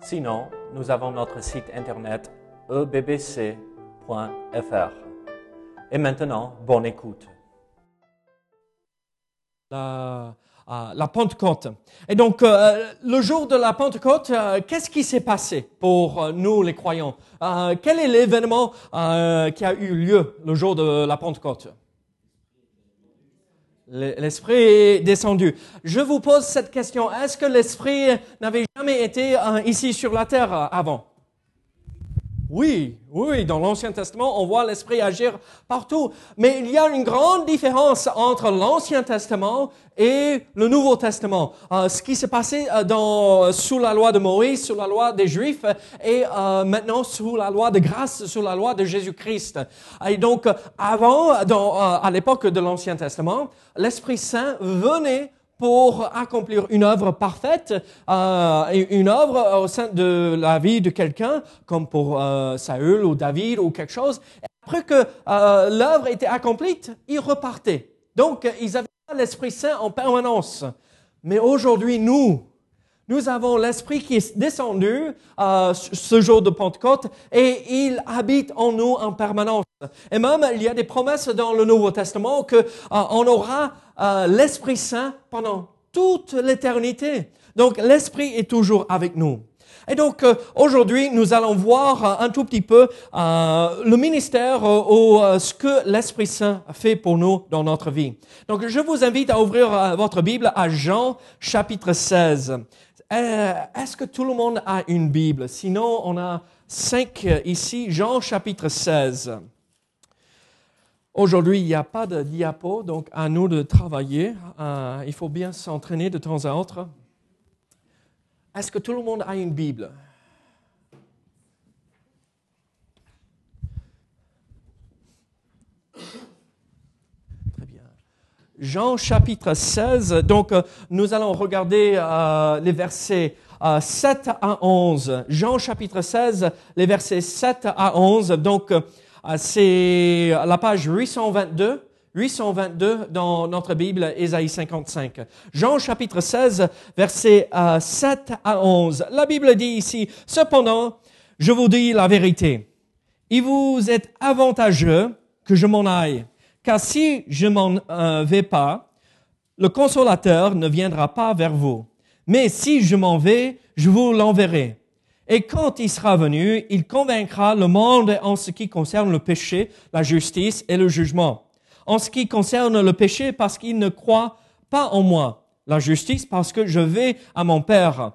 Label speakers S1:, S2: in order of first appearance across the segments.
S1: Sinon, nous avons notre site internet ebbc.fr. Et maintenant, bonne écoute.
S2: La, euh, Pentecôte. Et donc, euh, le jour de la Pentecôte, euh, qu'est-ce qui s'est passé pour nous les croyants? Quel est l'événement qui a eu lieu le jour de la Pentecôte? L'Esprit est descendu. Je vous pose cette question. Est-ce que l'Esprit n'avait jamais été euh, ici sur la terre euh, avant? Oui, oui, dans l'Ancien Testament, on voit l'Esprit agir partout. Mais il y a une grande différence entre l'Ancien Testament et le Nouveau Testament. Euh, ce qui s'est passé euh, dans, sous la loi de Moïse, sous la loi des Juifs, et euh, maintenant sous la loi de grâce, sous la loi de Jésus-Christ. Et donc, avant, à l'époque de l'Ancien Testament, l'Esprit Saint venait pour accomplir une œuvre parfaite, euh, une œuvre au sein de la vie de quelqu'un, comme pour euh, Saül ou David ou quelque chose. Après que euh, l'œuvre était accomplie, ils repartaient. Donc, ils avaient l'Esprit Saint en permanence. Mais aujourd'hui, nous, nous avons l'Esprit qui est descendu euh, ce jour de Pentecôte et il habite en nous en permanence. Et même, il y a des promesses dans le Nouveau Testament que euh, on aura euh, l'Esprit Saint pendant toute l'éternité. Donc, l'Esprit est toujours avec nous. Et donc euh, aujourd'hui, nous allons voir euh, un tout petit peu euh, le ministère euh, ou euh, ce que l'Esprit Saint fait pour nous dans notre vie. Donc je vous invite à ouvrir votre Bible à Jean chapitre 16. Euh, Est-ce que tout le monde a une Bible? Sinon, on a cinq euh, ici. Jean chapitre 16. Aujourd'hui, il n'y a pas de diapo, donc à nous de travailler. Euh, il faut bien s'entraîner de temps à autre. Est-ce que tout le monde a une Bible? Jean chapitre 16, donc euh, nous allons regarder euh, les versets euh, 7 à 11. Jean chapitre 16, les versets 7 à 11. Donc euh, c'est la page 822. 822 dans notre Bible, Ésaïe 55. Jean chapitre 16, versets euh, 7 à 11. La Bible dit ici, Cependant, je vous dis la vérité. Il vous est avantageux que je m'en aille, car si je m'en euh, vais pas, le consolateur ne viendra pas vers vous. Mais si je m'en vais, je vous l'enverrai. Et quand il sera venu, il convaincra le monde en ce qui concerne le péché, la justice et le jugement. En ce qui concerne le péché, parce qu'il ne croit pas en moi. La justice, parce que je vais à mon Père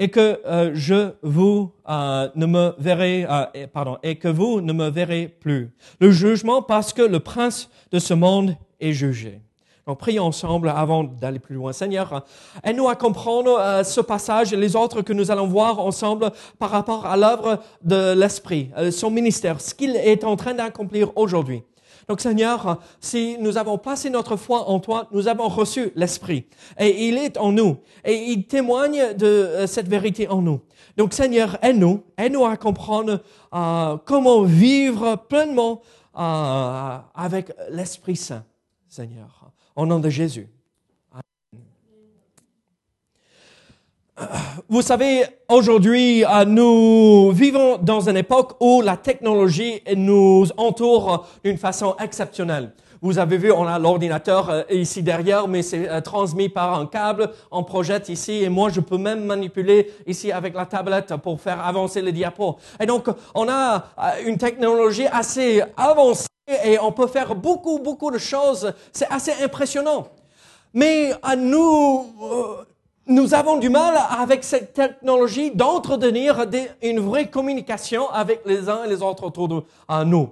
S2: et que euh, je vous euh, ne me verrez, euh, pardon, et que vous ne me verrez plus. Le jugement, parce que le prince de ce monde est jugé. Donc, prions ensemble avant d'aller plus loin. Seigneur, aide-nous à comprendre euh, ce passage et les autres que nous allons voir ensemble par rapport à l'œuvre de l'Esprit, euh, son ministère, ce qu'il est en train d'accomplir aujourd'hui. Donc Seigneur, si nous avons placé notre foi en toi, nous avons reçu l'Esprit. Et il est en nous. Et il témoigne de euh, cette vérité en nous. Donc Seigneur, aide-nous, aide-nous à comprendre euh, comment vivre pleinement euh, avec l'Esprit Saint, Seigneur. Au nom de Jésus. Vous savez, aujourd'hui, euh, nous vivons dans une époque où la technologie nous entoure d'une façon exceptionnelle. Vous avez vu, on a l'ordinateur euh, ici derrière, mais c'est euh, transmis par un câble. On projette ici, et moi, je peux même manipuler ici avec la tablette pour faire avancer les diapos. Et donc, on a une technologie assez avancée et on peut faire beaucoup, beaucoup de choses. C'est assez impressionnant. Mais à nous, nous avons du mal avec cette technologie d'entretenir une vraie communication avec les uns et les autres autour de nous.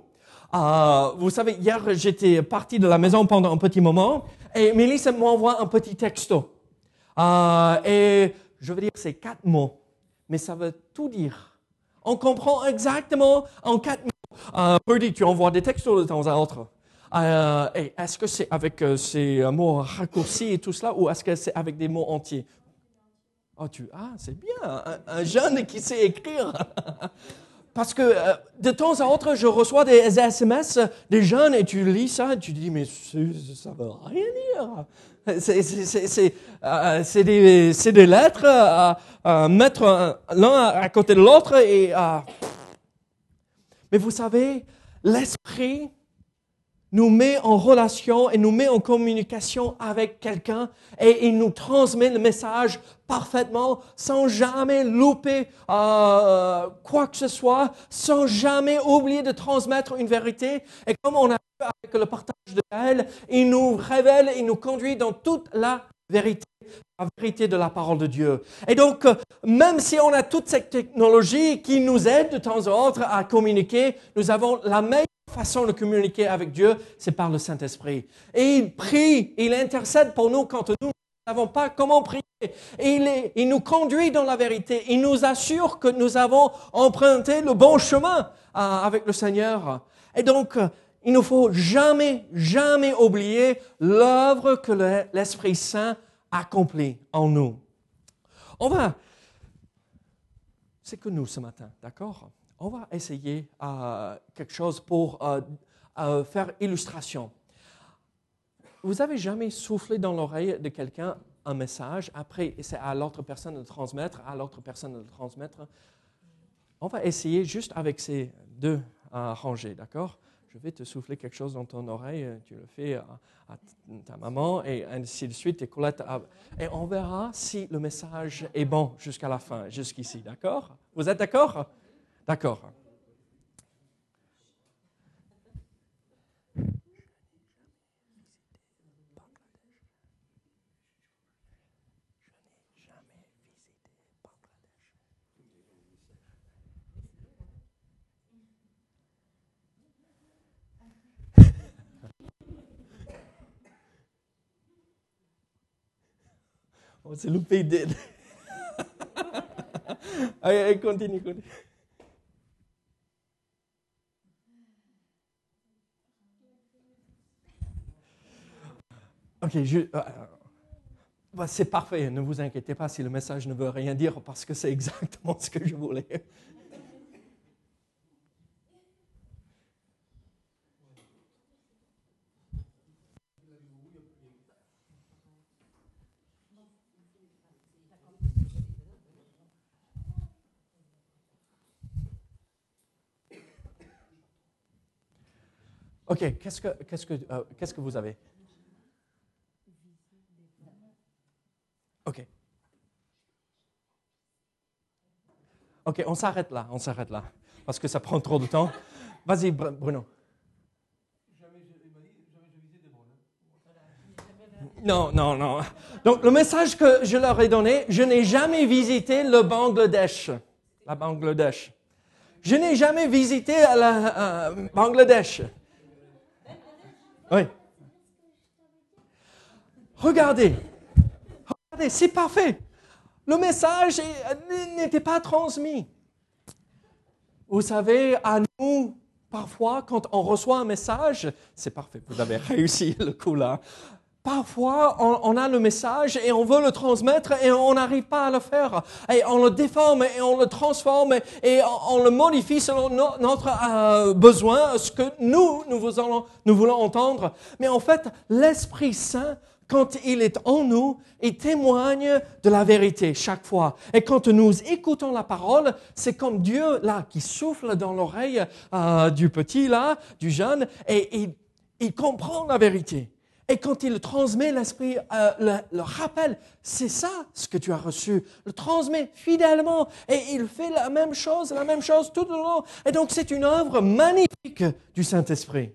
S2: Euh, vous savez, hier, j'étais parti de la maison pendant un petit moment et Mélisse m'envoie un petit texto. Euh, et je veux dire, c'est quatre mots. mais ça veut tout dire. On comprend exactement en quatre mots. Euh, tu envoies des textos de temps à autre. Euh, est-ce que c'est avec euh, ces mots raccourcis et tout cela, ou est-ce que c'est avec des mots entiers? Oh, tu, ah, c'est bien, un, jeune qui sait écrire. Parce que euh, de temps à autre, je reçois des SMS des jeunes et tu lis ça et tu dis, mais ça ne veut rien dire. C'est euh, des, des, lettres à, mettre l'un à côté de l'autre. et Mais vous savez, l'esprit nous met en relation et nous met en communication avec quelqu'un et il nous transmet le message parfaitement sans jamais louper euh, quoi que ce soit, sans jamais oublier de transmettre une vérité. Et comme on a vu avec le partage de elle, il nous révèle, il nous conduit dans toute la vérité la vérité de la parole de Dieu. Et donc, même si on a toute cette technologie qui nous aide de temps en temps à communiquer, nous avons la meilleure façon de communiquer avec Dieu, c'est par le Saint-Esprit. Et il prie, il intercède pour nous quand nous ne savons pas comment prier. Et il, il, nous conduit dans la vérité. Il nous assure que nous avons emprunté le bon chemin euh, avec le Seigneur. Et donc, euh, il ne faut jamais, jamais oublier l'œuvre que l'Esprit Saint accomplit en nous. On va... C'est que nous ce matin, d'accord? On va essayer euh, quelque chose pour euh, euh, faire illustration. Vous avez jamais soufflé dans l'oreille de quelqu'un un message, après c'est à l'autre personne de le transmettre, à l'autre personne de le transmettre. On va essayer juste avec ces deux rangées, d'accord? Je vais te souffler quelque chose dans ton oreille, tu le fais à, ta maman et ainsi de suite, et Colette. Et on verra si le message est bon jusqu'à la fin, jusqu'ici, d'accord? Vous êtes d'accord? D'accord. On s'est loupé d'aide. Allez, continue, continue. Ok, je, euh, bah, c'est parfait, ne vous inquiétez pas si le message ne veut rien dire parce que c'est exactement ce que je voulais. Ok, qu'est-ce que, qu'est-ce que, euh, qu'est-ce que vous avez? OK. OK, on s'arrête là, on s'arrête là, parce que ça prend trop de temps. Vas-y, Bruno. Non, non, non. Donc, le message que je leur ai donné, je n'ai jamais visité le Bangladesh. La Bangladesh. Je n'ai jamais visité la Bangladesh. Oui. Regardez, c'est parfait. Le message n'était pas transmis. Vous savez, à nous, parfois, quand on reçoit un message, c'est parfait, vous avez réussi le coup là. Parfois, on, a le message et on veut le transmettre et on n'arrive pas à le faire. Et on le déforme et on le transforme et on, le modifie selon notre euh, besoin, ce que nous, nous voulons, entendre. Mais en fait, l'Esprit Saint quand il est en nous, il témoigne de la vérité chaque fois. Et quand nous écoutons la parole, c'est comme Dieu là qui souffle dans l'oreille euh, du petit là, du jeune, et il, comprend la vérité. Et quand il transmet l'esprit, euh, le, le, rappel, c'est ça ce que tu as reçu, le transmet fidèlement, et il fait la même chose, la même chose tout le long. Et donc c'est une œuvre magnifique du Saint-Esprit.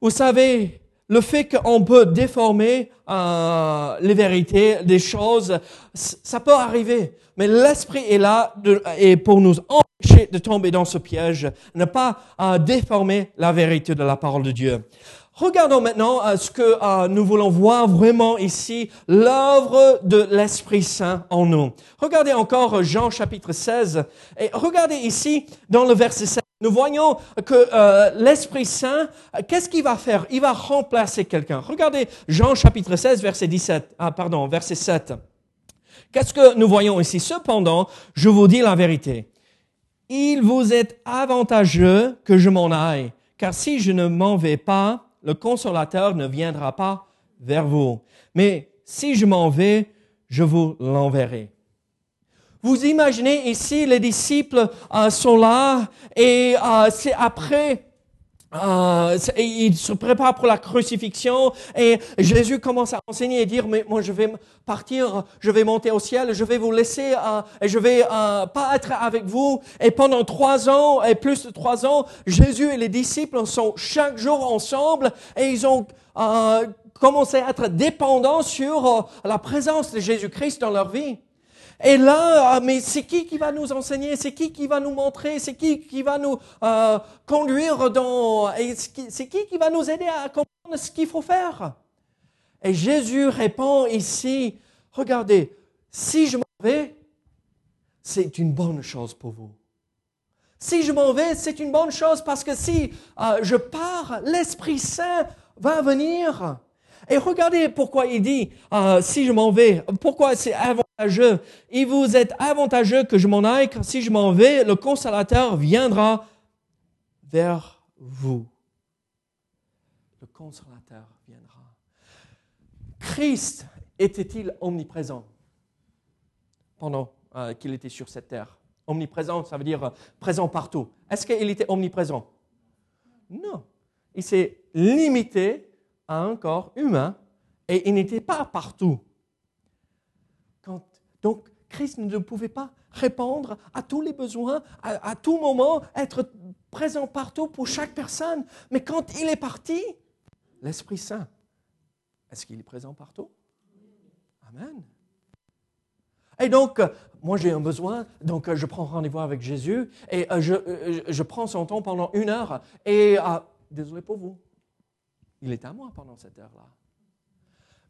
S2: Vous savez, le fait qu'on peut déformer euh, les vérités, les choses, ça peut arriver. Mais l'esprit est là et pour nous empêcher de tomber dans ce piège, ne pas euh, déformer la vérité de la parole de Dieu. Regardons maintenant euh, ce que euh, nous voulons voir vraiment ici, l'œuvre de l'Esprit Saint en nous. Regardez encore Jean chapitre 16 et regardez ici dans le verset 7. Nous voyons que euh, l'Esprit Saint, qu'est-ce qu'il va faire? Il va remplacer quelqu'un. Regardez Jean chapitre 16 verset 17. Ah pardon, verset 7. Qu'est-ce que nous voyons ici? Cependant, je vous dis la vérité. Il vous est avantageux que je m'en aille, car si je ne m'en vais pas, le consolateur ne viendra pas vers vous. Mais si je m'en vais, je vous l'enverrai. Vous imaginez ici, les disciples euh, sont là et euh, c'est après euh, il se prépare pour la crucifixion et Jésus commence à enseigner et dire mais moi je vais partir, je vais monter au ciel, je vais vous laisser euh, et je vais euh, pas être avec vous. Et pendant trois ans et plus de trois ans, Jésus et les disciples sont chaque jour ensemble et ils ont euh, commencé à être dépendants sur la présence de Jésus-Christ dans leur vie. Et là, ah, mais c'est qui qui va nous enseigner? C'est qui qui va nous montrer? C'est qui qui va nous euh, conduire dans C'est qui qui va nous aider à comprendre ce qu'il faut faire? Et Jésus répond ici, regardez, si je m'en vais, c'est une bonne chose pour vous. Si je m'en vais, c'est une bonne chose parce que si euh, je pars, l'Esprit Saint va venir. Et regardez pourquoi il dit, euh, si je m'en vais, pourquoi c'est avantageux. Il vous est avantageux que je m'en aille, car si je m'en vais, le consolateur viendra vers vous. Le consolateur viendra. Christ était-il omniprésent pendant euh, qu'il était sur cette terre? Omniprésent, ça veut dire euh, présent partout. Est-ce qu'il était omniprésent? Non. Il s'est limité à un corps humain et il n'était pas partout. donc, Christ ne pouvait pas répondre à tous les besoins, à, tout moment, être présent partout pour chaque personne. Mais quand il est parti, l'Esprit Saint, est-ce qu'il est présent partout? Amen. Et donc, moi j'ai un besoin, donc je prends rendez-vous avec Jésus et euh, je, euh, prends son temps pendant une heure. Et euh, désolé pour vous, il est à moi pendant cette heure-là.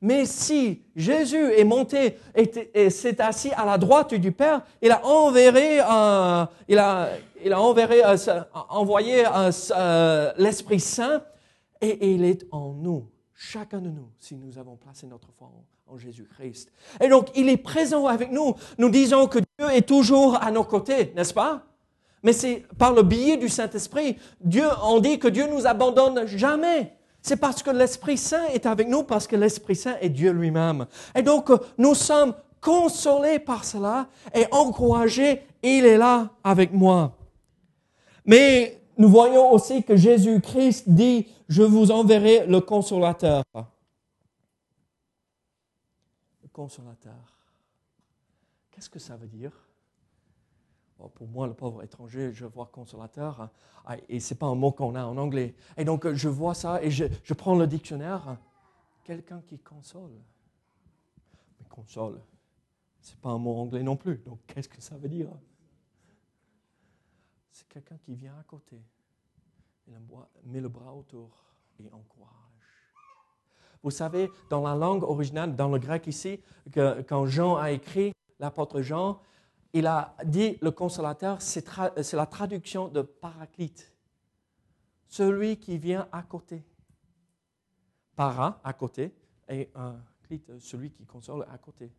S2: Mais si Jésus est monté et, s'est assis à la droite du Père, il a enverré, il a, il a enverré, envoyé euh, l'Esprit Saint et, il est en nous, chacun de nous, si nous avons placé notre foi en, en Jésus-Christ. Et donc, il est présent avec nous. Nous disons que Dieu est toujours à nos côtés, n'est-ce pas? Mais c'est par le biais du Saint-Esprit. Dieu, on dit que Dieu nous abandonne jamais. C'est parce que l'Esprit Saint est avec nous, parce que l'Esprit Saint est Dieu lui-même. Et donc, euh, nous sommes consolés par cela et encouragés, il est là avec moi. Mais nous voyons aussi que Jésus-Christ dit, je vous enverrai le consolateur. Le consolateur. Qu'est-ce que ça veut dire? Pour moi, le pauvre étranger, je vois consolateur, ah, et ce n'est pas un mot qu'on a en anglais. Et donc, je vois ça et je, je prends le dictionnaire. Quelqu'un qui console. Mais console, ce n'est pas un mot anglais non plus. Donc, qu'est-ce que ça veut dire? C'est quelqu'un qui vient à côté, il met le bras autour et encourage. Vous savez, dans la langue originale, dans le grec ici, que, quand Jean a écrit, l'apôtre Jean, il a dit le consolateur, c'est la traduction de paraclite, celui qui vient à côté. Para, à côté, et un clite, celui qui console à côté.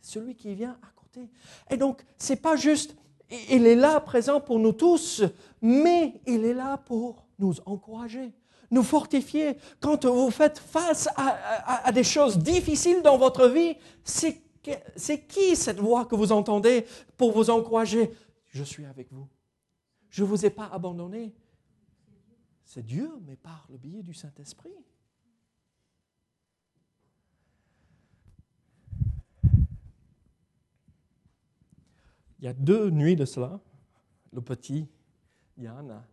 S2: Celui qui vient à côté. Et donc, ce n'est pas juste, il est là présent pour nous tous, mais il est là pour nous encourager, nous fortifier. Quand vous faites face à, à des choses difficiles dans votre vie, c'est c'est qui cette voix que vous entendez pour vous encourager? Je suis avec vous. Je ne vous ai pas abandonné. C'est Dieu, mais par le biais du Saint-Esprit. Il y a deux nuits de cela, le petit Yann,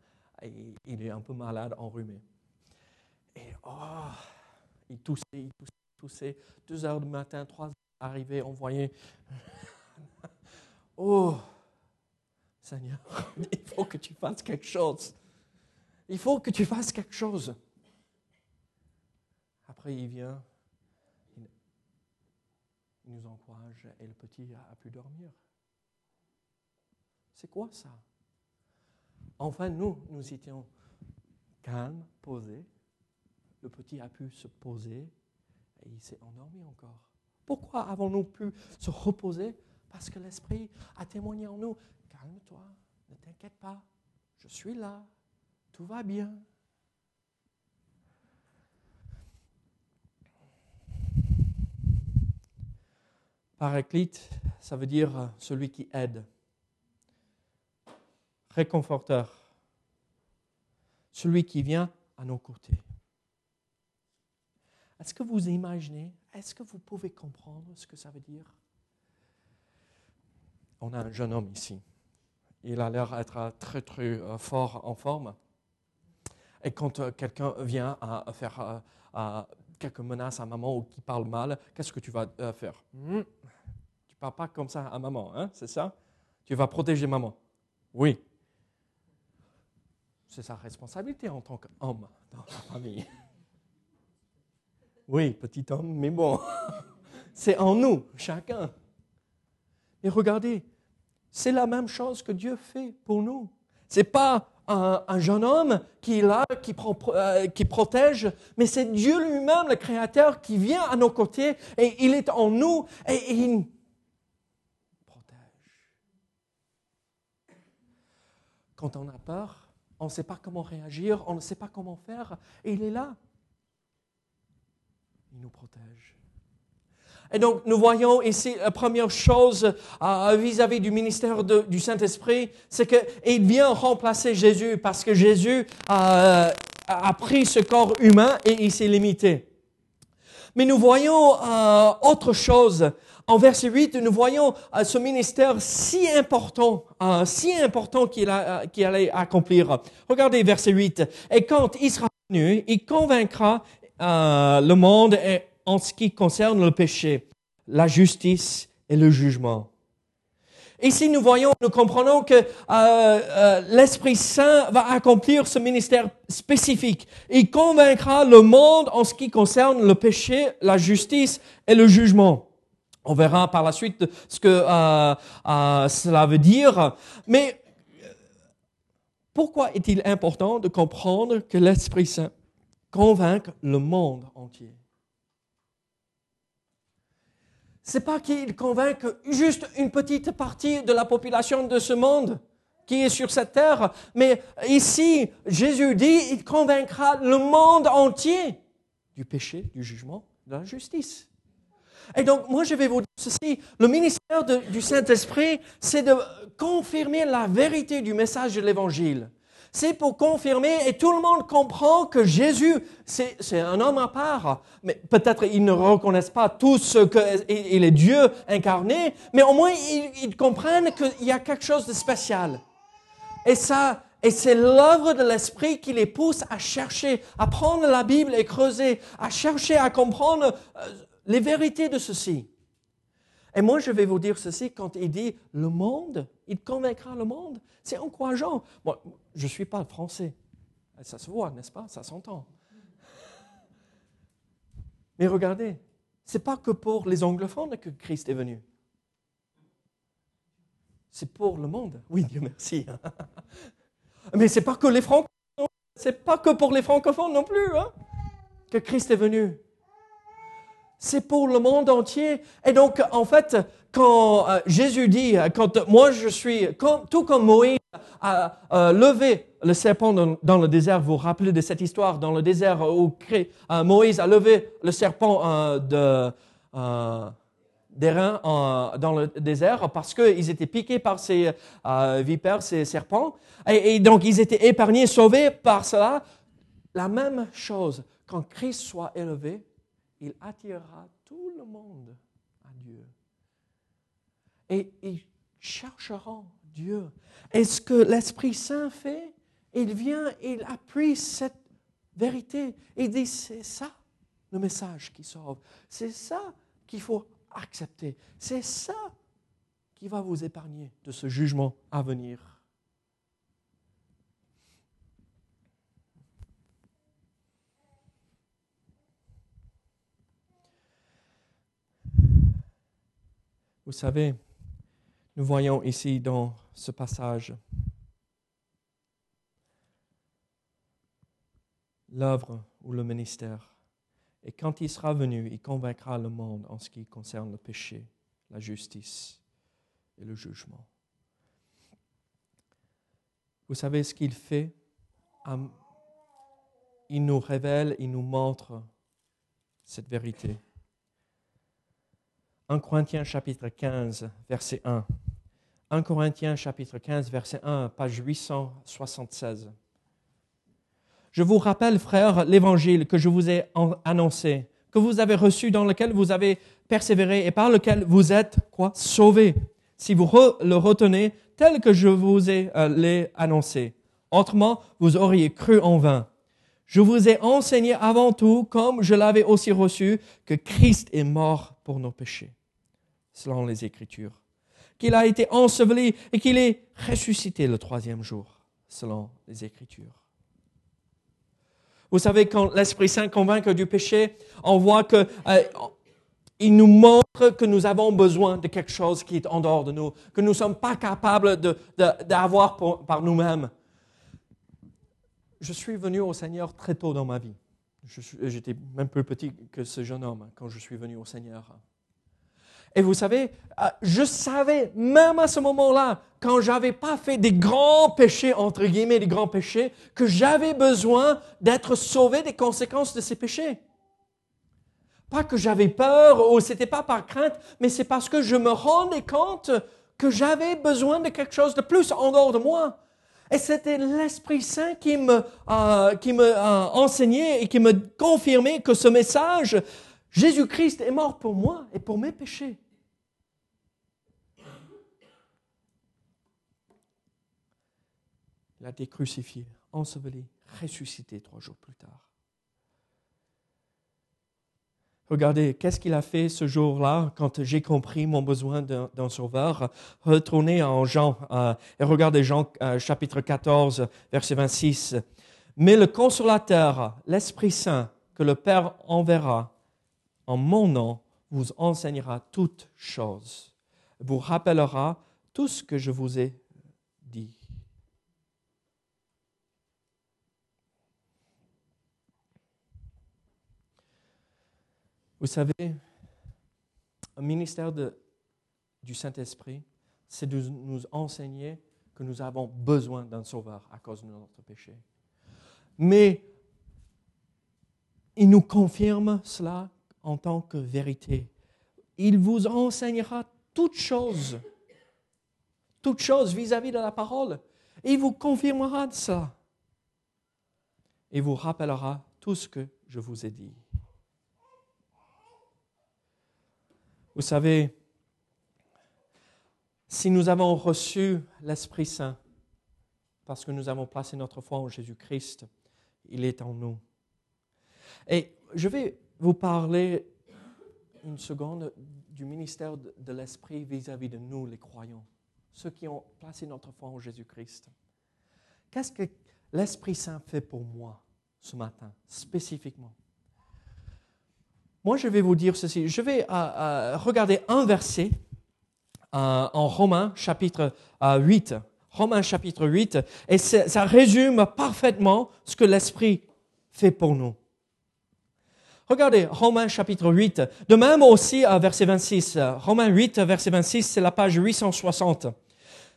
S2: il est un peu malade, enrhumé. Et oh, il toussait, il toussait, il toussait. Deux heures du matin, trois heures arriver, envoyer. Oh, Seigneur, il faut que tu fasses quelque chose. Il faut que tu fasses quelque chose. après il vient, il, il nous encourage et le petit a pu dormir. C'est quoi ça? Enfin, nous, nous étions calmes, posés. Le petit a pu se poser et il s'est endormi encore. Pourquoi avons-nous pu se reposer? Parce que l'Esprit a témoigné en nous. Calme-toi, ne t'inquiète pas, je suis là, tout va bien. Paraclite, ça veut dire celui qui aide, réconforteur, celui qui vient à nos côtés. Est-ce que vous imaginez, est-ce que vous pouvez comprendre ce que ça veut dire? On a un jeune homme ici. Il a l'air d'être très très euh, fort en forme. Et quand euh, quelqu'un vient à faire euh, quelques menaces à maman ou qui parle mal, qu'est-ce que tu vas faire? Hmm? Tu ne parles pas comme ça à maman, hein, c'est ça? Tu vas protéger maman. Oui. C'est sa responsabilité en tant qu'homme dans la famille. Oui, petit homme, mais bon, c'est en nous, chacun. Et regardez, c'est la même chose que Dieu fait pour nous. Ce n'est pas un, jeune homme qui est là, qui, euh, qui protège, mais c'est Dieu lui-même, le Créateur, qui vient à nos côtés et il est en nous et il protège. Quand on a peur, on ne sait pas comment réagir, on ne sait pas comment faire, et il est là il nous protège. Et donc, nous voyons ici la première chose euh, vis-à-vis du ministère du Saint-Esprit, c'est qu'il vient remplacer Jésus parce que Jésus euh, a pris ce corps humain et il s'est limité. Mais nous voyons euh, autre chose. En verset 8, nous voyons ce ministère si important, si important qu'il allait accomplir. Regardez verset 8. Et quand il sera venu, il convaincra euh, le monde en ce qui concerne le péché, la justice et le jugement. Ici, nous voyons, nous comprenons que euh, euh, l'Esprit Saint va accomplir ce ministère spécifique. Il convaincra le monde en ce qui concerne le péché, la justice et le jugement. On verra par la suite ce que cela veut dire. Mais pourquoi est-il important de comprendre que l'Esprit Saint convaincre le monde entier. C'est pas qu'il convainc juste une petite partie de la population de ce monde qui est sur cette terre, mais ici, Jésus dit, il convaincra le monde entier du péché, du jugement, de la justice. Et donc, moi, je vais vous dire ceci. Le ministère du Saint-Esprit, c'est de confirmer la vérité du message de l'Évangile c'est pour confirmer, et tout le monde comprend que Jésus, c'est un homme à part. Mais peut-être ils ne reconnaissent pas tous qu'il est Dieu incarné, mais au moins ils, comprennent qu'il y a quelque chose de spécial. Et ça, et c'est l'œuvre de l'Esprit qui les pousse à chercher, à prendre la Bible et creuser, à chercher à comprendre euh, les vérités de ceci. Et moi, je vais vous dire ceci, quand il dit le monde, il convaincra le monde, c'est encourageant. Moi, je ne suis pas français. Ça se voit, n'est-ce pas? Ça s'entend. Mais regardez, ce n'est pas que pour les anglophones que Christ est venu. C'est pour le monde. Oui, Dieu merci. Mais ce n'est pas que les francophones. C'est pas que pour les francophones non plus hein, que Christ est venu. C'est pour le monde entier. Et donc, en fait, quand euh, Jésus dit, quand moi je suis, tout comme Moïse a levé le serpent dans, le désert, vous vous rappelez de cette histoire dans le désert où euh, Moïse a levé le serpent euh, de, d'airain dans le désert parce qu'ils étaient piqués par ces vipères, ces serpents. Et, donc ils étaient épargnés, sauvés par cela. La même chose, quand Christ soit élevé, il attirera tout le monde et ils chercheront Dieu. Et ce que l'Esprit Saint fait, il vient, il appuie cette vérité. Il dit, c'est ça le message qui sauve. C'est ça qu'il faut accepter. C'est ça qui va vous épargner de ce jugement à venir. Vous savez, nous voyons ici dans ce passage l'œuvre ou le ministère. Et quand il sera venu, il convaincra le monde en ce qui concerne le péché, la justice et le jugement. Vous savez ce qu'il fait? Il nous révèle, il nous montre cette vérité. 1 Corinthiens chapitre 15, verset 1. 1 Corinthiens chapitre 15, verset 1, page 876. Je vous rappelle, frères, l'évangile que je vous ai annoncé, que vous avez reçu, dans lequel vous avez persévéré et par lequel vous êtes quoi sauvés, si vous le retenez tel que je vous ai euh, l'ai annoncé. Autrement, vous auriez cru en vain. Je vous ai enseigné avant tout, comme je l'avais aussi reçu, que Christ est mort pour nos péchés, selon les Écritures, qu'il a été enseveli et qu'il est ressuscité le troisième jour, selon les Écritures. Vous savez, quand l'Esprit Saint convainc du péché, on voit que euh, il nous montre que nous avons besoin de quelque chose qui est en dehors de nous, que nous ne sommes pas capables d'avoir par nous-mêmes. Je suis venu au Seigneur très tôt dans ma vie. J'étais même plus petit que ce jeune homme quand je suis venu au Seigneur. Et vous savez, euh, je savais, même à ce moment-là, quand j'avais pas fait des grands péchés, entre guillemets, des grands péchés, que j'avais besoin d'être sauvé des conséquences de ces péchés. Pas que j'avais peur ou c'était pas par crainte, mais c'est parce que je me rendais compte que j'avais besoin de quelque chose de plus en dehors de moi. Et c'était l'Esprit Saint qui me, euh, qui euh, enseignait et qui me confirmait que ce message, Jésus-Christ est mort pour moi et pour mes péchés. Il a été crucifié, enseveli, ressuscité trois jours plus tard. Regardez, qu'est-ce qu'il a fait ce jour-là quand j'ai compris mon besoin d'un sauveur? Retournez en Jean euh, et regardez Jean euh, chapitre 14, verset 26. Mais le consolateur, l'Esprit Saint, que le Père enverra en mon nom, vous enseignera toutes choses, vous rappellera tout ce que je vous ai dit. Vous savez, un ministère du Saint-Esprit, c'est de nous enseigner que nous avons besoin d'un sauveur à cause de notre péché. Mais il nous confirme cela en tant que vérité. Il vous enseignera toutes choses, toutes choses vis-à-vis de la parole. il vous confirmera de cela. Et vous rappellera tout ce que je vous ai dit. Vous savez, si nous avons reçu l'Esprit Saint, parce que nous avons placé notre foi en Jésus-Christ, il est en nous. Et je vais vous parler une seconde du ministère de l'Esprit vis-à-vis de nous, les croyants, ceux qui ont placé notre foi en Jésus-Christ. Qu'est-ce que l'Esprit Saint fait pour moi ce matin, spécifiquement? Moi, je vais vous dire ceci. Je vais euh, euh, regarder un verset euh, en Romains chapitre 8. Romains chapitre 8. Et ça résume parfaitement ce que l'Esprit fait pour nous. Regardez, Romains chapitre 8. De même aussi, verset 26. Romains 8, verset 26, c'est la page 860.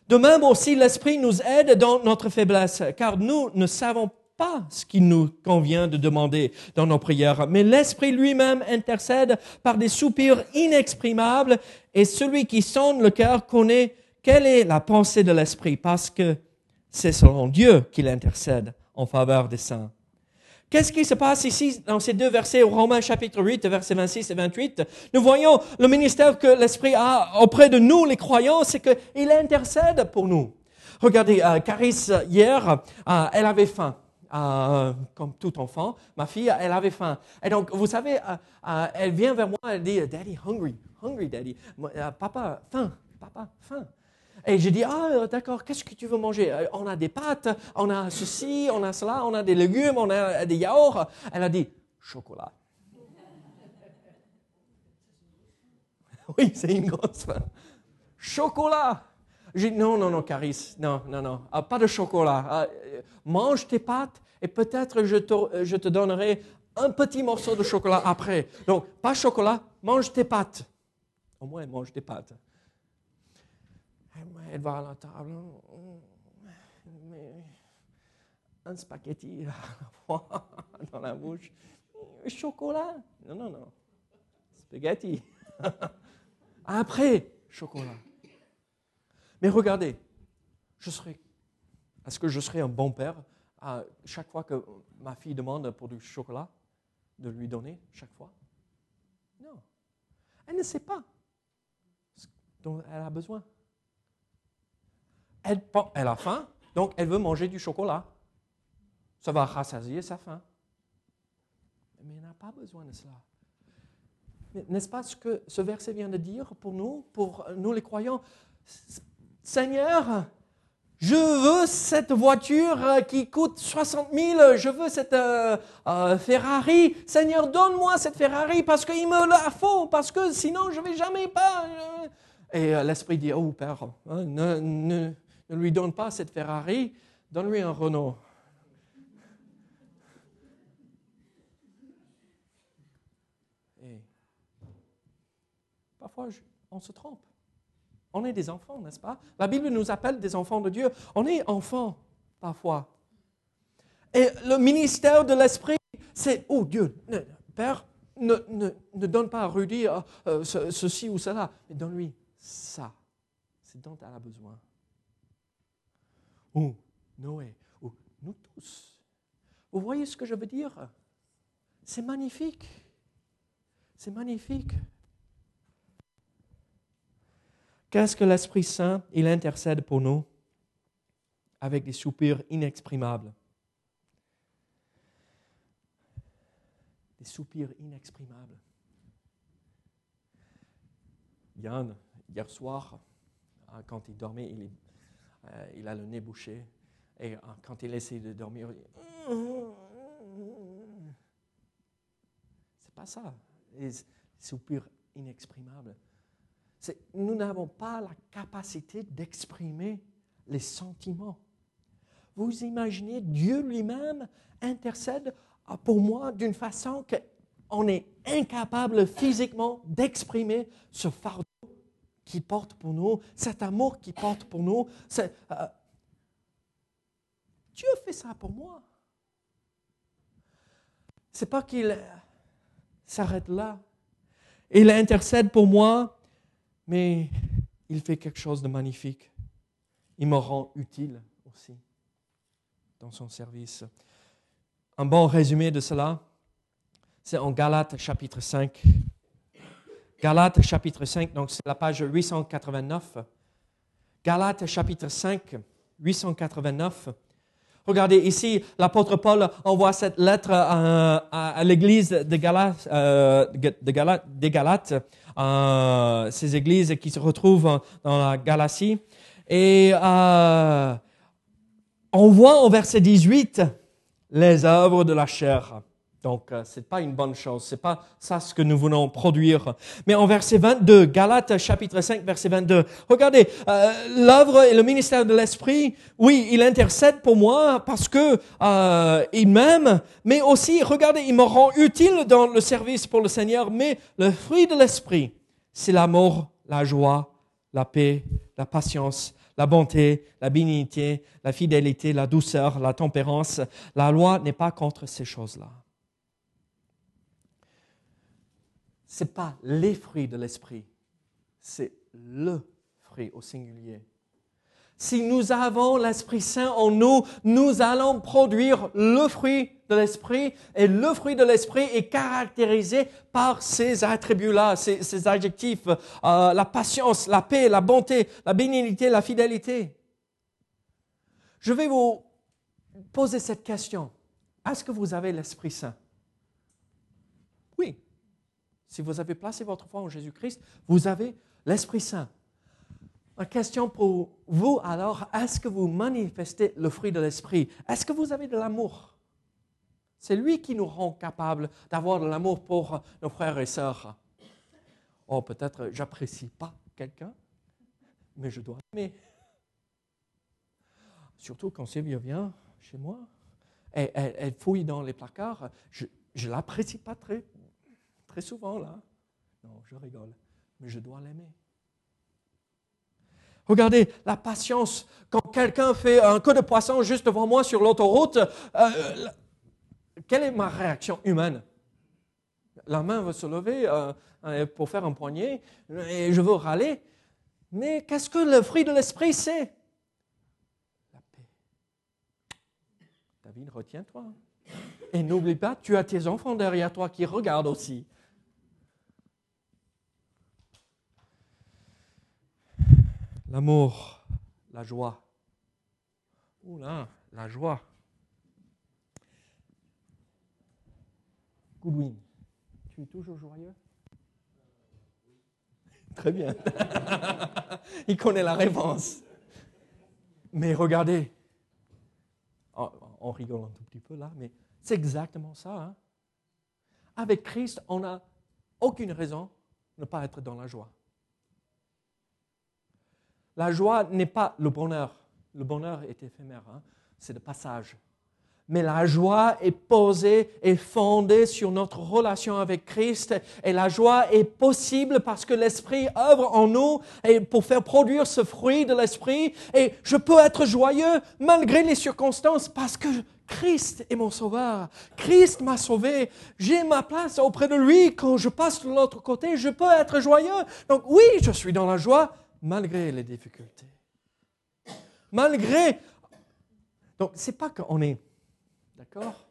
S2: De même aussi, l'Esprit nous aide dans notre faiblesse, car nous ne savons pas ce qu'il nous convient de demander dans nos prières, mais l'Esprit lui-même intercède par des soupirs inexprimables et celui qui sonde le cœur connaît quelle est la pensée de l'Esprit parce que c'est selon Dieu qu'il intercède en faveur des saints. Qu'est-ce qui se passe ici dans ces deux versets, Romains chapitre 8, versets 26 et 28 Nous voyons le ministère que l'Esprit a auprès de nous, les croyants, c'est qu'il intercède pour nous. Regardez, euh, Caris, hier, euh, elle avait faim. Euh, comme tout enfant, ma fille, elle avait faim. Et donc, vous savez, euh, euh, elle vient vers moi, elle dit, Daddy, hungry, hungry, Daddy. papa, faim, papa, faim. Et je dis, ah, d'accord, qu'est-ce que tu veux manger? On a des pâtes, on a ceci, on a cela, on a des légumes, on a des yaourts. Elle a dit, chocolat. oui, c'est une grosse faim. chocolat. Non, non, non, Caris, non, non, non, ah, pas de chocolat. Ah, euh, mange tes pâtes et peut-être je te, euh, je te donnerai un petit morceau de chocolat après. Donc, pas chocolat, mange tes pâtes. Au moins, mange tes pâtes. Elle va à la table. un spaghetti dans la bouche. Chocolat? Non, non, non. Spaghetti. Après, chocolat. Mais regardez, je serai, est-ce que je serai un bon père à chaque fois que ma fille demande pour du chocolat, de lui donner chaque fois? Non. Elle ne sait pas ce dont elle a besoin. Elle, elle a faim, donc elle veut manger du chocolat. Ça va rassasier sa faim. Mais elle n'a pas besoin de cela. N'est-ce pas ce que ce verset vient de dire pour nous, pour nous les croyants? Seigneur, je veux cette voiture qui coûte 60 000, je veux cette euh, euh, Ferrari. Seigneur, donne-moi cette Ferrari parce qu'il me la faut, parce que sinon je ne vais jamais pas. Euh. Et l'Esprit dit, oh Père, hein, ne, ne lui donne pas cette Ferrari, donne-lui un Renault. parfois, on se trompe. On est des enfants, n'est-ce pas? La Bible nous appelle des enfants de Dieu. On est enfants, parfois. Et le ministère de l'Esprit, c'est, oh Dieu, Père, ne, ne, donne pas à Rudy euh, euh, ceci ou cela, mais donne-lui ça. C'est dont elle a besoin. Ou Noé, ou nous tous. Vous voyez ce que je veux dire? C'est magnifique. C'est magnifique. Qu'est-ce que l'Esprit Saint, il intercède pour nous avec des soupirs inexprimables? Des soupirs inexprimables. Yann, hier soir, hein, quand il dormait, il, euh, il a le nez bouché. Et euh, quand il essaie de dormir, c'est pas ça. Des soupirs inexprimables nous n'avons pas la capacité d'exprimer les sentiments. Vous imaginez, Dieu lui-même intercède pour moi d'une façon qu'on est incapable physiquement d'exprimer ce fardeau qu'il porte pour nous, cet amour qu'il porte pour nous. Euh, Dieu fait ça pour moi. C'est pas qu'il s'arrête là. Il intercède pour moi mais il fait quelque chose de magnifique. Il me rend utile aussi dans son service. Un bon résumé de cela, c'est en Galates chapitre 5. Galates chapitre 5, donc c'est la page 889. Galates chapitre 5, 889. Regardez ici, l'apôtre Paul envoie cette lettre à, l'église de euh, des Galates euh, ces églises qui se retrouvent dans la Galatie. Et euh, on voit au verset 18 les œuvres de la chair. Donc, euh, ce n'est pas une bonne chose. Ce n'est pas ça ce que nous voulons produire. Mais en verset 22, Galates chapitre 5, verset 22, regardez, euh, l'œuvre et le ministère de l'Esprit, oui, il intercède pour moi parce que euh, il m'aime, mais aussi, regardez, il me rend utile dans le service pour le Seigneur. Mais le fruit de l'Esprit, c'est l'amour, la joie, la paix, la patience, la bonté, la bénignité, la fidélité, la douceur, la tempérance. La loi n'est pas contre ces choses-là. Ce n'est pas les fruits de l'esprit, c'est le fruit au singulier. Si nous avons l'Esprit Saint en nous, nous allons produire le fruit de l'Esprit et le fruit de l'Esprit est caractérisé par ces attributs-là, ces, adjectifs, euh, la patience, la paix, la bonté, la bénignité, la fidélité. Je vais vous poser cette question. Est-ce que vous avez l'Esprit Saint? Si vous avez placé votre foi en Jésus-Christ, vous avez l'Esprit Saint. La question pour vous alors, est-ce que vous manifestez le fruit de l'Esprit? Est-ce que vous avez de l'amour? C'est lui qui nous rend capables d'avoir de l'amour pour nos frères et sœurs. Oh, peut-être j'apprécie pas quelqu'un. mais je dois l'aimer. Surtout quand Sylvia vient chez moi, elle, elle, fouille dans les placards. Je ne l'apprécie pas très, très souvent là. Non, je rigole, mais je dois l'aimer. Regardez la patience. Quand quelqu'un fait un coup de poisson juste devant moi sur l'autoroute, euh, quelle est ma réaction humaine? La main va se lever euh, pour faire un poignet et je veux râler. Mais qu'est-ce que le fruit de l'esprit c'est? La paix. David, retiens-toi. Et n'oublie pas, tu as tes enfants derrière toi qui regardent aussi. L'amour, la joie. Oula, la joie. Goodwin, tu es toujours joyeux? Très bien. Il connaît la réponse. Mais regardez, on rigole un tout petit peu là, mais c'est exactement ça. Hein. Avec Christ, on n'a aucune raison de ne pas être dans la joie. La joie n'est pas le bonheur. Le bonheur est éphémère, hein. c'est le passage. Mais la joie est posée et fondée sur notre relation avec Christ. Et la joie est possible parce que l'Esprit œuvre en nous et pour faire produire ce fruit de l'Esprit. Et je peux être joyeux malgré les circonstances parce que Christ est mon sauveur. Christ m'a sauvé. J'ai ma place auprès de lui. Quand je passe de l'autre côté, je peux être joyeux. Donc oui, je suis dans la joie malgré les difficultés. Malgré... Donc, ce n'est pas qu'on est... D'accord?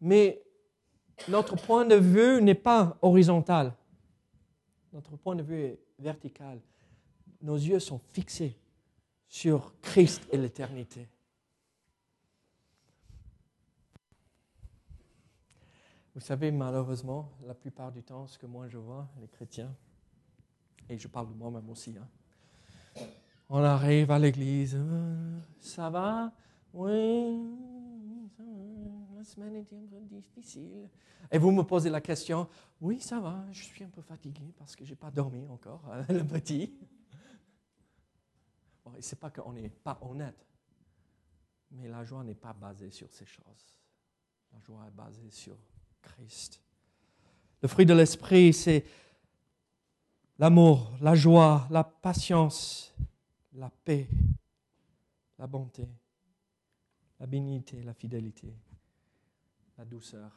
S2: Mais notre point de vue n'est pas horizontal. Notre point de vue est vertical. Nos yeux sont fixés sur Christ et l'éternité. Vous savez, malheureusement, la plupart du temps, ce que moi je vois, les chrétiens, et je parle de moi-même aussi. Hein. On arrive à l'église, ça va? Oui, la semaine était un peu difficile. Et vous me posez la question, oui, ça va, je suis un peu fatigué parce que je n'ai pas dormi encore, hein, le petit. Bon, Ce n'est pas qu'on n'est pas honnête, mais la joie n'est pas basée sur ces choses. La joie est basée sur Christ. Le fruit de l'esprit, c'est l'amour, la joie, la patience, la paix, la bonté, la bénignité, la fidélité, la douceur.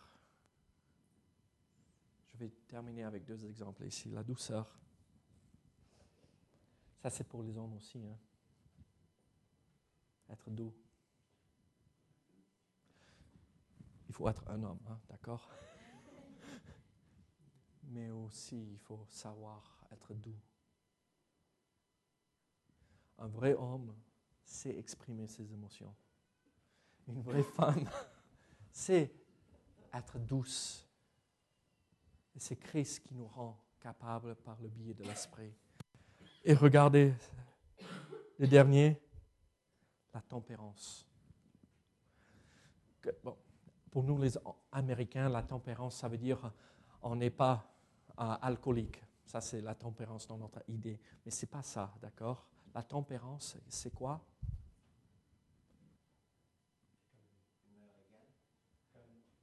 S2: Je vais terminer avec deux exemples ici. La douceur. Ça, c'est pour les hommes aussi. Hein. Être doux. Il faut être un homme, hein, d'accord? Mais aussi, il faut savoir être doux. Un vrai homme sait exprimer ses émotions. Une vraie femme sait être douce. Et c'est Christ qui nous rend capables par le biais de l'Esprit. Et regardez le dernier, la tempérance. pour nous les Américains, la tempérance, ça veut dire on n'est pas euh, alcoolique. Ça, c'est la tempérance dans notre idée. Mais ce n'est pas ça, d'accord? La tempérance, c'est quoi?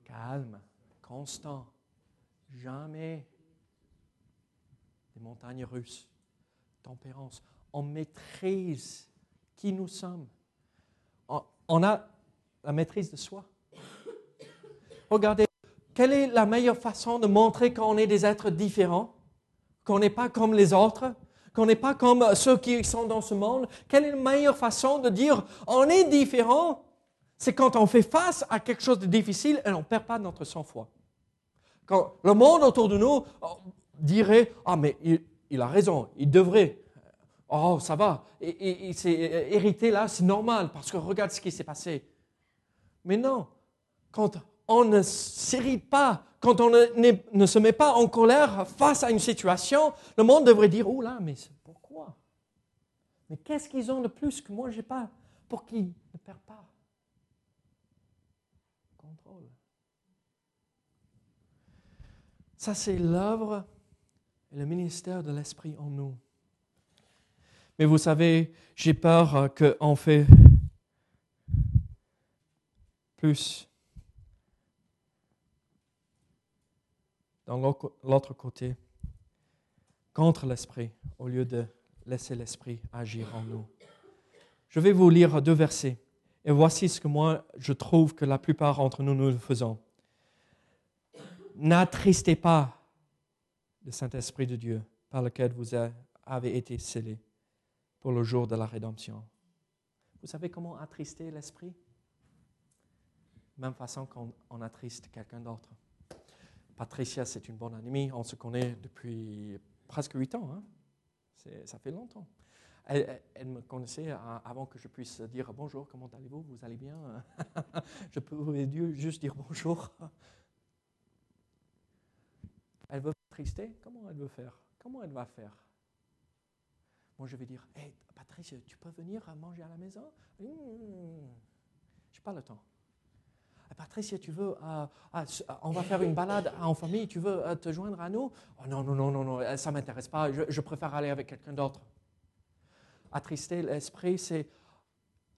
S2: Calme, constant, jamais des montagnes russes. Tempérance. On maîtrise qui nous sommes. On a la maîtrise de soi. Regardez, quelle est la meilleure façon de montrer qu'on est des êtres différents? Qu'on n'est pas comme les autres, qu'on n'est pas comme ceux qui sont dans ce monde. Quelle est la meilleure façon de dire on est différent? C'est quand on fait face à quelque chose de difficile et on ne perd pas notre sang-froid. Quand le monde autour de nous oh, dirait Ah, mais il, a raison, il devrait. Oh, ça va, il s'est hérité là, c'est normal parce que regarde ce qui s'est passé. Mais non, quand on ne s'irrite pas, quand on ne, se met pas en colère face à une situation, le monde devrait dire, oh là, mais pourquoi? Mais qu'est-ce qu'ils ont de plus que moi? Je n'ai pas pour qu'ils ne perdent pas. Contrôle. Ça, c'est l'œuvre et le ministère de l'Esprit en nous. Mais vous savez, j'ai peur qu'on fait plus dans l'autre côté contre l'esprit au lieu de laisser l'esprit agir en nous. Je vais vous lire deux versets et voici ce que moi je trouve que la plupart d'entre nous nous faisons. N'attristez pas le Saint-Esprit de Dieu par lequel vous avez été scellés pour le jour de la rédemption. Vous savez comment attrister l'Esprit? Même façon qu'on attriste quelqu'un d'autre. Patricia, c'est une bonne amie. On se connaît depuis presque huit ans. Hein? Ça fait longtemps. Elle, me connaissait avant que je puisse dire bonjour, comment allez-vous? Vous allez bien? Je peux juste dire bonjour. Elle veut trister? Comment elle veut faire? Comment elle va faire? Moi, je vais dire Patricia, tu peux venir manger à la maison mmh, Je n'ai pas le temps. Patricia, tu veux, euh, ah, on va faire une balade en famille, tu veux euh, te joindre à nous? Oh, Non, non, non, non, non, ça ne m'intéresse pas, je, préfère aller avec quelqu'un d'autre. Attrister l'esprit, c'est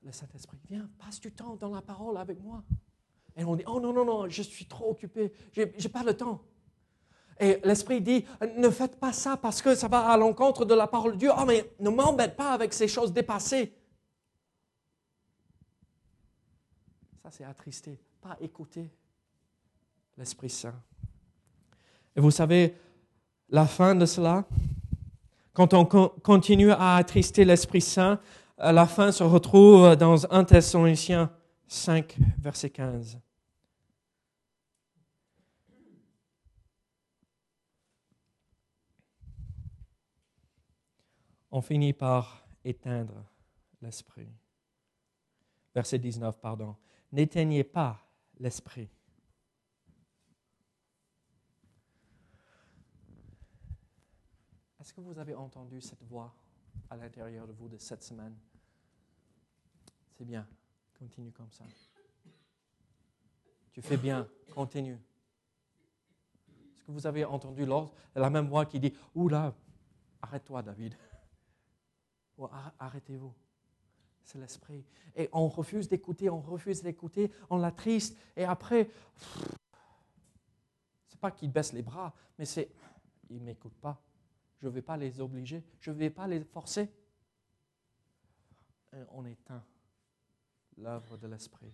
S2: le Saint-Esprit. Viens, passe du temps dans la parole avec moi. Et on dit, oh non, non, non, je suis trop occupé, je n'ai pas le temps. Et l'Esprit dit, ne faites pas ça parce que ça va à l'encontre de la parole de Dieu. Oh, mais ne m'embête pas avec ces choses dépassées. C'est attrister pas écouter l'Esprit Saint. Et vous savez, la fin de cela, quand on continue à attrister l'Esprit Saint, la fin se retrouve dans 1 Thessaloniciens 5, verset 15. On finit par éteindre l'esprit. Verset 19, pardon. N'éteignez pas l'esprit. Est-ce que vous avez entendu cette voix à l'intérieur de vous de cette semaine? C'est bien, continue comme ça. Tu fais bien, continue. Est-ce que vous avez entendu la même voix qui dit Oula, arrête-toi, David. arrêtez-vous c'est l'esprit. Et on refuse d'écouter, on refuse d'écouter, on l'attriste. Et après, c'est pas qu'ils baissent les bras, mais c'est, ils ne m'écoutent pas. Je ne vais pas les obliger, je ne vais pas les forcer. Et on éteint l'œuvre de l'esprit.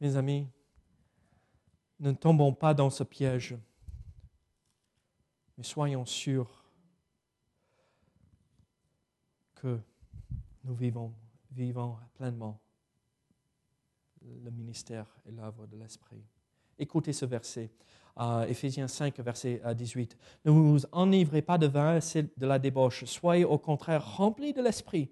S2: Mes amis, ne tombons pas dans ce piège, mais soyons sûrs que nous vivons, pleinement le ministère et l'œuvre de l'Esprit. Écoutez ce verset, euh, Éphésiens 5, verset 18. Ne vous enivrez pas de vin, c'est de la débauche. Soyez au contraire remplis de l'Esprit.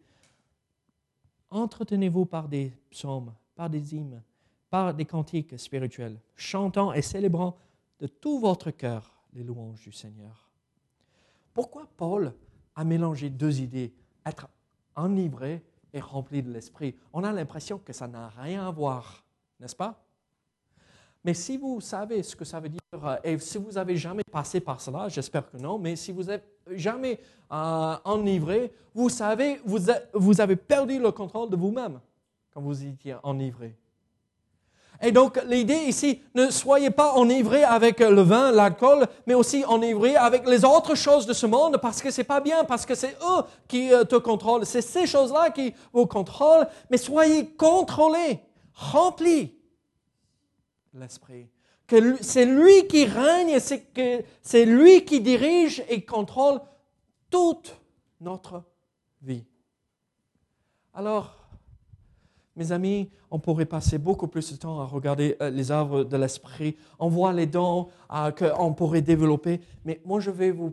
S2: Entretenez-vous par des psaumes, par des hymnes, par des cantiques spirituels, chantant et célébrant de tout votre cœur les louanges du Seigneur. Pourquoi Paul a mélangé deux idées être enivré et rempli de l'esprit. On a l'impression que ça n'a rien à voir, n'est-ce pas? Mais si vous savez ce que ça veut dire, euh, et si vous avez jamais passé par cela, j'espère que non, mais si vous n'êtes jamais euh, enivré, vous savez, vous, vous avez perdu le contrôle de vous-même quand vous étiez enivré. Et donc, l'idée ici, ne soyez pas enivrés avec le vin, l'alcool, mais aussi enivrés avec les autres choses de ce monde parce que c'est pas bien, parce que c'est eux qui euh, te contrôlent. C'est ces choses-là qui vous contrôlent, mais soyez contrôlés, remplis l'esprit. Que c'est lui qui règne, c'est lui qui dirige et contrôle toute notre vie. Alors, mes amis, on pourrait passer beaucoup plus de temps à regarder euh, les œuvres de l'esprit. On voit les dons euh, qu'on pourrait développer. Mais moi, je vais vous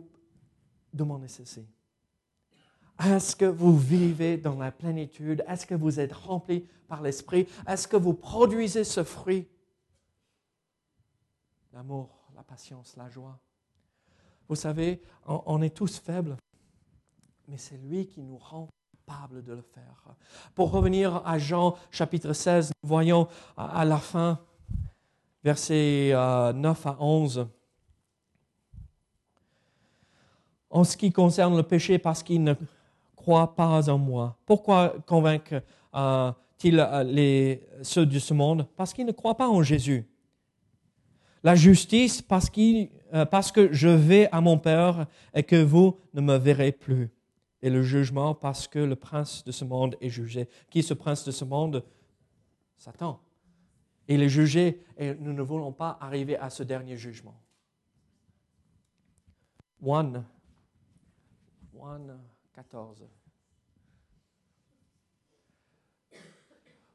S2: demander ceci. Est-ce que vous vivez dans la plénitude? Est-ce que vous êtes rempli par l'esprit? Est-ce que vous produisez ce fruit? L'amour, la patience, la joie. Vous savez, on est tous faibles, mais c'est lui qui nous rend de le faire. Pour revenir à Jean chapitre 16, nous voyons à la fin, versets 9 euh, à 11. en ce qui concerne le péché parce qu'ils ne croient pas en moi. Pourquoi convaincre euh, euh, ceux de ce monde? Parce qu'ils ne croient pas en Jésus. La justice parce, parce que je vais à mon Père et que vous ne me verrez plus. Et le jugement parce que le prince de ce monde est jugé. Qui est ce prince de ce monde? Satan. Il est jugé et nous ne voulons pas arriver à ce dernier jugement. 1, 1, 14.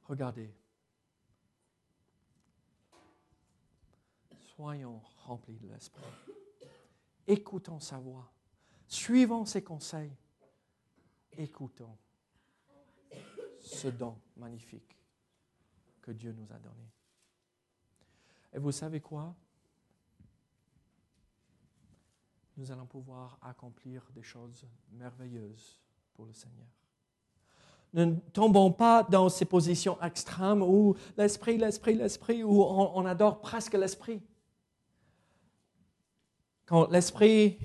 S2: Regardez. Soyons remplis de l'Esprit. Écoutons sa voix. Suivons ses conseils. Écoutons ce don magnifique que Dieu nous a donné. Et vous savez quoi? Nous allons pouvoir accomplir des choses merveilleuses pour le Seigneur ne tombons pas dans ces positions extrêmes où l'esprit, l'esprit, l'esprit, où on, adore presque l'esprit. Quand l'esprit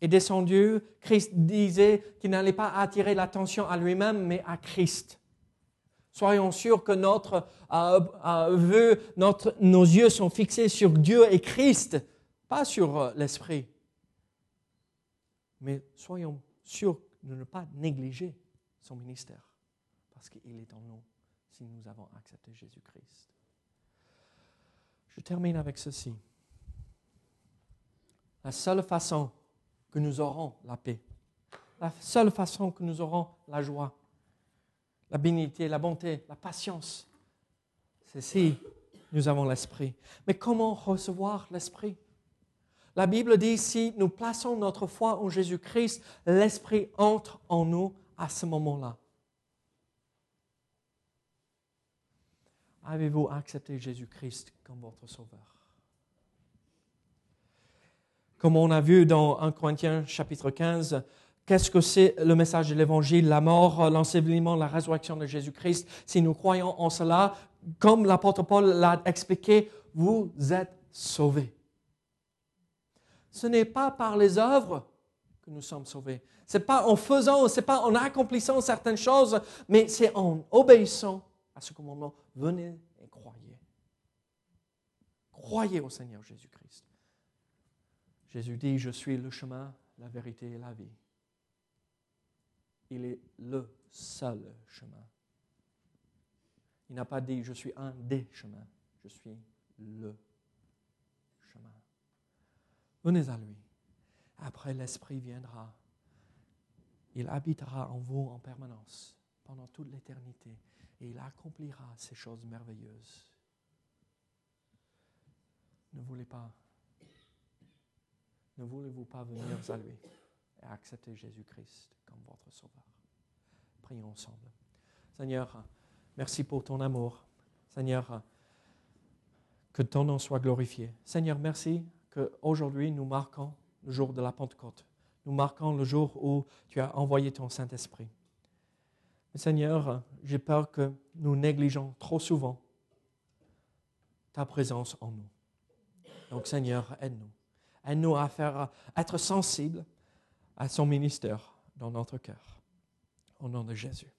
S2: est descendu, Christ disait qu'il n'allait pas attirer l'attention à lui-même, mais à Christ. Soyons sûrs que notre euh, euh, nos yeux sont fixés sur Dieu et Christ, pas sur euh, l'esprit. Mais soyons sûrs de ne pas négliger son ministère parce qu'il est en nous si nous avons accepté Jésus-Christ. Je termine avec ceci. La seule façon que nous aurons la paix, la seule façon que nous aurons la joie, la bénité, la bonté, la patience, c'est si nous avons l'Esprit. Mais comment recevoir l'Esprit? La Bible dit, si nous plaçons notre foi en Jésus-Christ, l'Esprit entre en nous à ce moment-là. Avez-vous accepté Jésus-Christ comme votre sauveur? Comme on a vu dans 1 Corinthiens chapitre 15, qu'est-ce que c'est le message de l'Évangile, la mort, l'ensevelissement, la résurrection de Jésus-Christ Si nous croyons en cela, comme l'apôtre Paul l'a expliqué, vous êtes sauvés. Ce n'est pas par les œuvres que nous sommes sauvés. Ce n'est pas en faisant, ce n'est pas en accomplissant certaines choses, mais c'est en obéissant à ce commandement, venez et croyez. Croyez au Seigneur Jésus-Christ. Jésus dit, je suis le chemin, la vérité et la vie. Il est le seul chemin. Il n'a pas dit, je suis un des chemins, je suis le chemin. Venez à lui. Après, l'Esprit viendra. Il habitera en vous en permanence pendant toute l'éternité et il accomplira ces choses merveilleuses. Ne voulez pas, ne voulez-vous pas venir à lui et accepter Jésus-Christ comme votre sauveur? Prions ensemble. Seigneur, merci pour ton amour. Seigneur, que ton nom soit glorifié. Seigneur, merci qu'aujourd'hui nous marquons le jour de la Pentecôte. Nous marquons le jour où tu as envoyé ton Saint-Esprit. Seigneur, j'ai peur que nous négligeons trop souvent ta présence en nous. Donc, Seigneur, aide-nous. Aide-nous à faire, être sensibles à son ministère dans notre cœur. Au nom de Jésus.